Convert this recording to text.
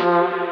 Mm-hmm.